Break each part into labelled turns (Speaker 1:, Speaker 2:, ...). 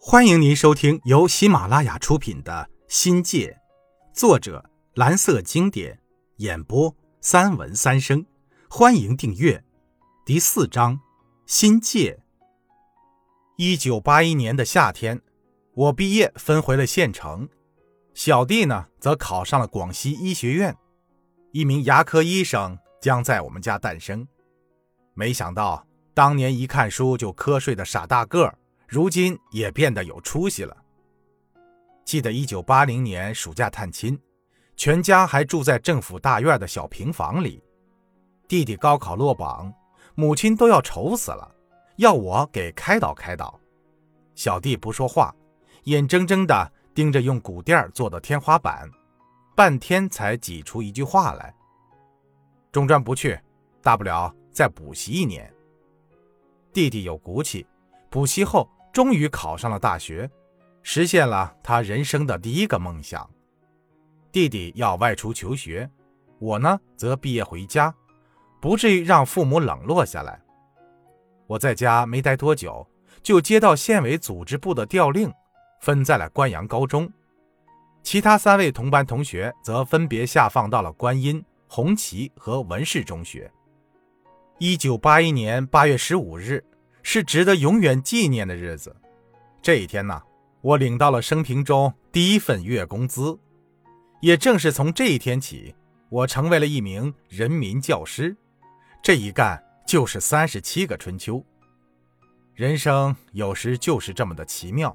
Speaker 1: 欢迎您收听由喜马拉雅出品的《新界》，作者蓝色经典，演播三文三生。欢迎订阅。第四章：新界。一九八一年的夏天，我毕业分回了县城，小弟呢则考上了广西医学院，一名牙科医生将在我们家诞生。没想到，当年一看书就瞌睡的傻大个儿。如今也变得有出息了。记得一九八零年暑假探亲，全家还住在政府大院的小平房里。弟弟高考落榜，母亲都要愁死了，要我给开导开导。小弟不说话，眼睁睁地盯着用骨垫做的天花板，半天才挤出一句话来：“中专不去，大不了再补习一年。”弟弟有骨气，补习后。终于考上了大学，实现了他人生的第一个梦想。弟弟要外出求学，我呢则毕业回家，不至于让父母冷落下来。我在家没待多久，就接到县委组织部的调令，分在了关阳高中。其他三位同班同学则分别下放到了观音、红旗和文氏中学。一九八一年八月十五日。是值得永远纪念的日子。这一天呢，我领到了生平中第一份月工资。也正是从这一天起，我成为了一名人民教师。这一干就是三十七个春秋。人生有时就是这么的奇妙。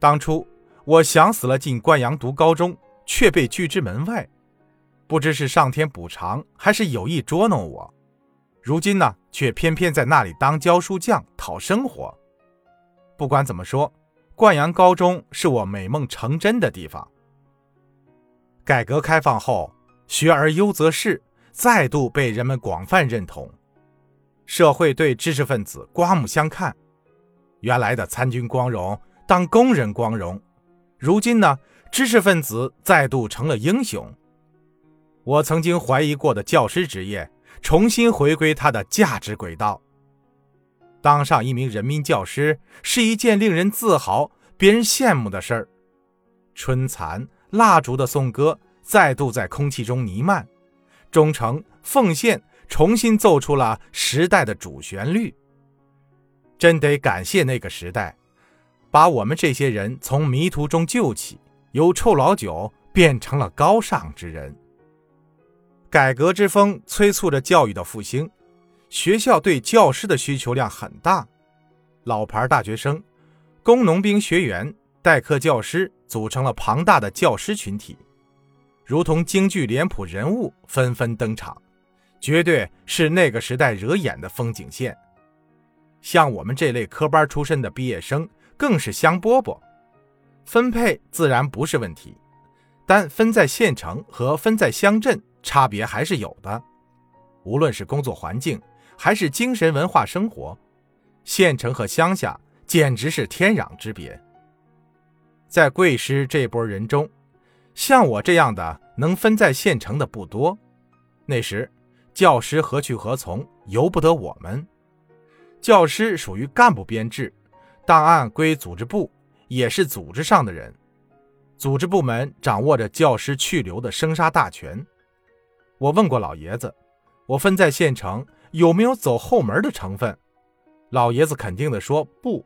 Speaker 1: 当初我想死了进灌阳读高中，却被拒之门外。不知是上天补偿，还是有意捉弄我。如今呢，却偏偏在那里当教书匠讨生活。不管怎么说，灌阳高中是我美梦成真的地方。改革开放后，“学而优则仕”再度被人们广泛认同，社会对知识分子刮目相看。原来的参军光荣，当工人光荣，如今呢，知识分子再度成了英雄。我曾经怀疑过的教师职业。重新回归他的价值轨道。当上一名人民教师是一件令人自豪、别人羡慕的事儿。春蚕蜡烛的颂歌再度在空气中弥漫，忠诚奉献重新奏出了时代的主旋律。真得感谢那个时代，把我们这些人从迷途中救起，由臭老九变成了高尚之人。改革之风催促着教育的复兴，学校对教师的需求量很大。老牌大学生、工农兵学员、代课教师组成了庞大的教师群体，如同京剧脸谱人物纷纷登场，绝对是那个时代惹眼的风景线。像我们这类科班出身的毕业生，更是香饽饽。分配自然不是问题，但分在县城和分在乡镇。差别还是有的，无论是工作环境还是精神文化生活，县城和乡下简直是天壤之别。在贵师这波人中，像我这样的能分在县城的不多。那时，教师何去何从，由不得我们。教师属于干部编制，档案归组织部，也是组织上的人。组织部门掌握着教师去留的生杀大权。我问过老爷子，我分在县城有没有走后门的成分？老爷子肯定地说不。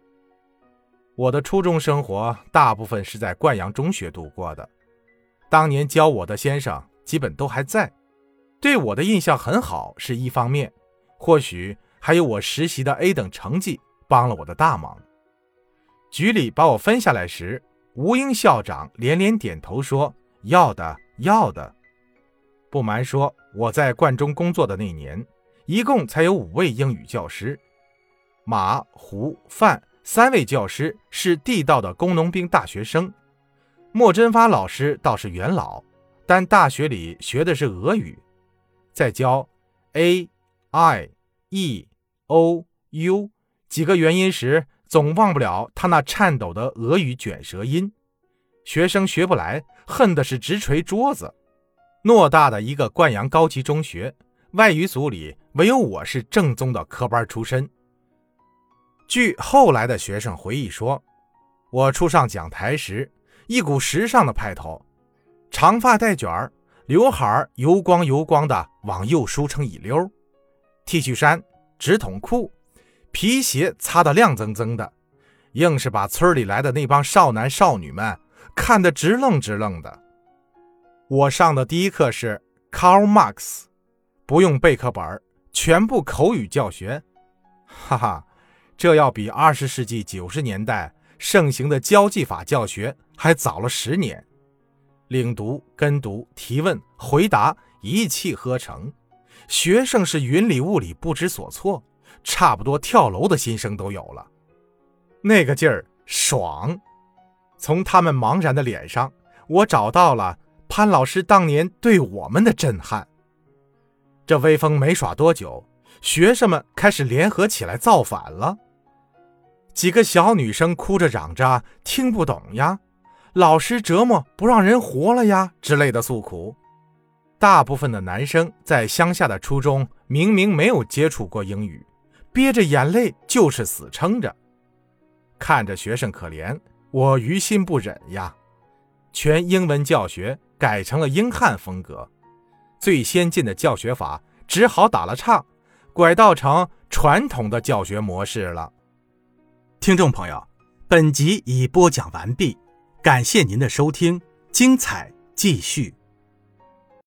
Speaker 1: 我的初中生活大部分是在灌阳中学度过的，当年教我的先生基本都还在，对我的印象很好是一方面，或许还有我实习的 A 等成绩帮了我的大忙。局里把我分下来时，吴英校长连连点头说要的，要的。不瞒说，我在冠中工作的那年，一共才有五位英语教师。马、胡、范三位教师是地道的工农兵大学生，莫真发老师倒是元老，但大学里学的是俄语，在教 a、i、e、o、u 几个元音时，总忘不了他那颤抖的俄语卷舌音，学生学不来，恨的是直捶桌子。偌大的一个灌阳高级中学，外语组里唯有我是正宗的科班出身。据后来的学生回忆说，
Speaker 2: 我初上讲台时，一股时尚的派头，长发带卷儿，刘海儿油光油光的往右梳成一溜，T 恤衫、直筒裤，皮鞋擦得亮锃锃的，硬是把村里来的那帮少男少女们看得直愣直愣的。我上的第一课是 Karl Marx，不用背课本，全部口语教学，哈哈。这要比二十世纪九十年代盛行的交际法教学还早了十年，领读、跟读、提问、回答一气呵成，学生是云里雾里不知所措，差不多跳楼的心声都有了。那个劲儿爽，从他们茫然的脸上，我找到了潘老师当年对我们的震撼。这威风没耍多久，学生们开始联合起来造反了。几个小女生哭着嚷着听不懂呀，老师折磨不让人活了呀之类的诉苦。大部分的男生在乡下的初中明明没有接触过英语，憋着眼泪就是死撑着。看着学生可怜，我于心不忍呀。全英文教学改成了英汉风格，最先进的教学法只好打了岔，拐到成传统的教学模式了。
Speaker 1: 听众朋友，本集已播讲完毕，感谢您的收听，精彩继续。